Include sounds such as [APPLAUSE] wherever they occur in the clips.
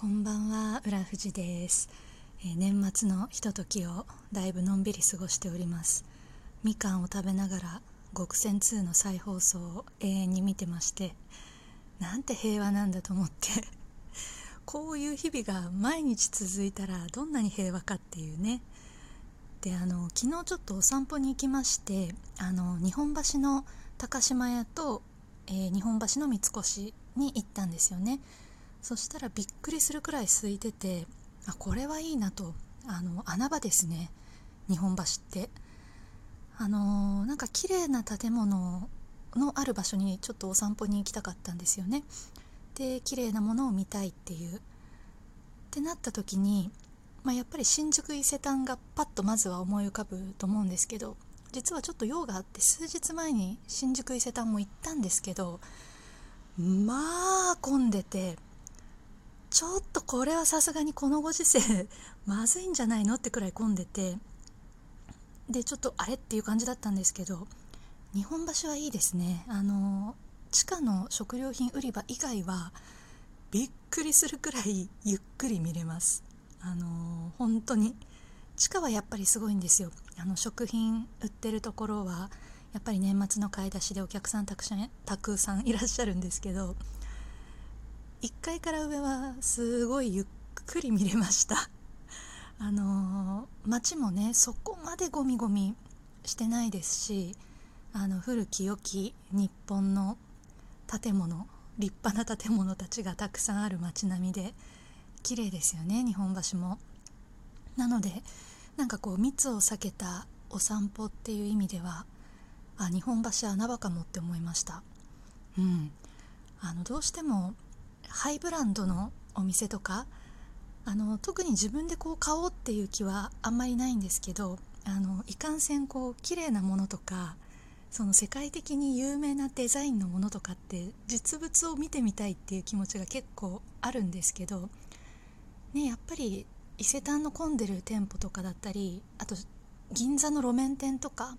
こんばんは浦富です、え、年末のひとときをだいぶのんびり過ごしております。みかんを食べながら極戦2の再放送を永遠に見てましてなんて平和なんだと思って。[LAUGHS] こういう日々が毎日続いたらどんなに平和かっていうね。であの昨日ちょっとお散歩に行きましてあの日本橋の高島屋と、えー、日本橋の三越に行ったんですよね。そしたらびっくりするくらい空いててあこれはいいなと。あの穴場ですね。日本橋って。あのー、なんか綺麗な建物のある場所にちょっとお散歩に行きたかったんですよね。で綺麗なものを見たいっていう。ってなった時に、まあ、やっぱり新宿伊勢丹がパッとまずは思い浮かぶと思うんですけど実はちょっと用があって数日前に新宿伊勢丹も行ったんですけどまあ混んでてちょっとこれはさすがにこのご時世まずいんじゃないのってくらい混んでて。でちょっとあれっていう感じだったんですけど日本橋はいいですね。あの地下の食料品売り場以外はびっくりするくらいゆっくり見れます。あの本当に。地下はやっぱりすごいんですよ。あの食品売ってるところはやっぱり年末の買い出しでお客さんたくさんたくさんいらっしゃるんですけど1階から上はすごいゆっくり見れました。[LAUGHS] あの街もねそこまでゴミゴミしてないですしあの古き良き日本の建物立派な建物たちがたくさんある街並みで綺麗ですよね日本橋も。なのでなんかこう密を避けたお散歩っていう意味ではあ日本橋穴場かもって思いました。うん。あのどうしてもハイブランドのお店とかあの特に自分でこう買おうっていう気はあんまりないんですけどあのいかんせんこう綺麗なものとかその世界的に有名なデザインのものとかって実物を見てみたいっていう気持ちが結構あるんですけど、ね、やっぱり伊勢丹の混んでる店舗とかだったりあと銀座の路面店とか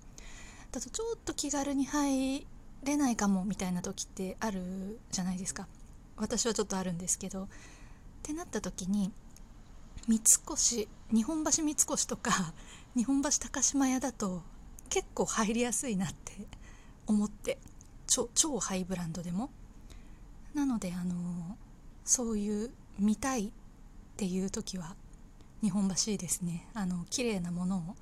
だとちょっと気軽に入れないかもみたいな時ってあるじゃないですか。私はちょっとあるんですけどってなった時に三越日本橋三越とか [LAUGHS] 日本橋高島屋だと結構入りやすいなって思って超超ハイブランドでも。なのであのそういう見たいっていう時は日本橋ですね。あの綺麗なものを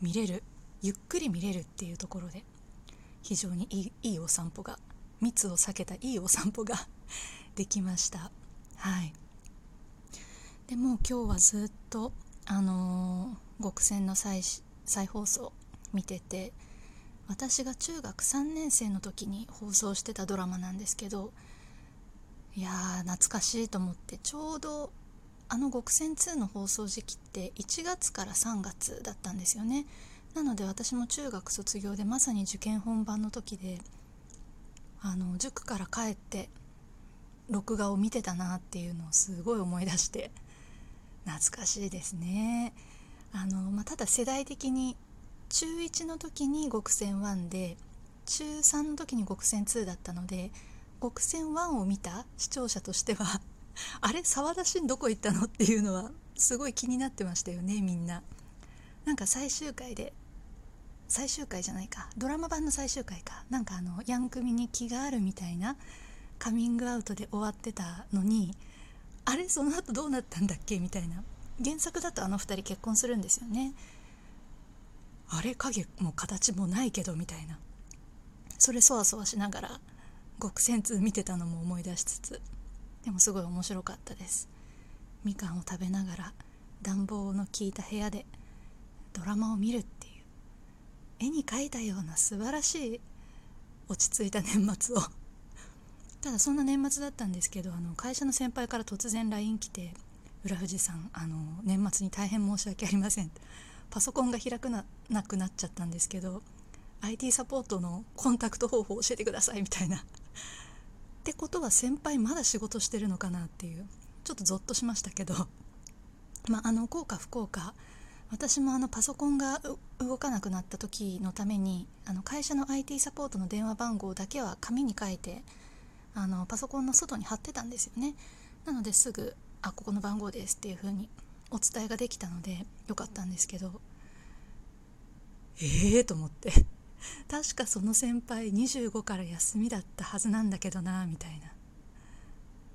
見れるゆっくり見れるっていうところで非常にいいいいお散歩が密を避けたいいお散歩ができました。はい。でも今日はずっとあのー、極戦の再再放送見てて私が中学3年生の時に放送してたドラマなんですけどいやー懐かしいと思ってちょうどあの極戦2の放送時期って1月から3月だったんですよね。なので私も中学卒業でまさに受験本番の時であの塾から帰って録画を見てたなっていうのをすごい思い出して懐かしいですね。あの、まあ、ただ世代的に中1の時に極戦1で中3の時に極戦2だったので極戦1を見た視聴者としては [LAUGHS] あれ？沢田信どこ行ったの？っていうのはすごい気になってましたよねみんな。なんか最終回で最終回じゃないか。ドラマ版の最終回か。なんかあのヤンクミに気があるみたいなカミングアウトで終わってたのにあれその後どうなったんだっけみたいな。原作だとあの2人結婚するんですよね。あれ影も形もないけどみたいな。それそわそわしながら極戦通見てたのも思い出しつつでもすごい面白かったです。みかんを食べながら暖房の効いた部屋でドラマを見るっていう。絵に描いたような素晴らしい落ち着いた年末をただそんな年末だったんですけどあの会社の先輩から突然 LINE 来て「浦富士さんあの年末に大変申し訳ありません」パソコンが開くななくなっちゃったんですけど IT サポートのコンタクト方法を教えてくださいみたいな。ってことは先輩まだ仕事してるのかなっていうちょっとゾッとしましたけどまああの幸か不幸か私もあのパソコンが動かなくなった時のためにあの会社の IT サポートの電話番号だけは紙に書いてあのパソコンの外に貼ってたんですよね。なのですぐあここの番号ですっていう風にお伝えができたのでよかったんですけど。ええー、と思って。[LAUGHS] 確かその先輩25から休みだったはずなんだけどなみたいな。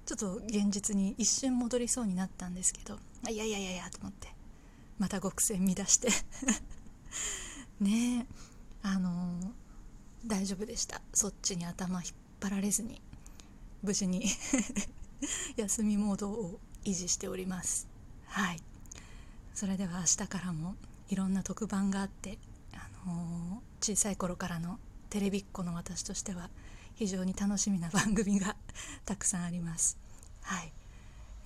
ちょっと現実に一瞬戻りそうになったんですけどいやいやいやいやと思って。また極戦乱して。[LAUGHS] ねえ。あのー、大丈夫でした。そっちに頭引っ張られずに。無事に [LAUGHS] 休みモードを維持しております。はい。それでは明日からもいろんな特番があってあの小さい頃からのテレビっ子の私としては非常に楽しみな番組が [LAUGHS] たくさんあります。はい、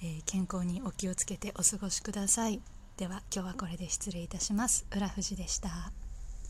えー、健康にお気をつけてお過ごしください。では今日はこれで失礼いたします。浦富士でした。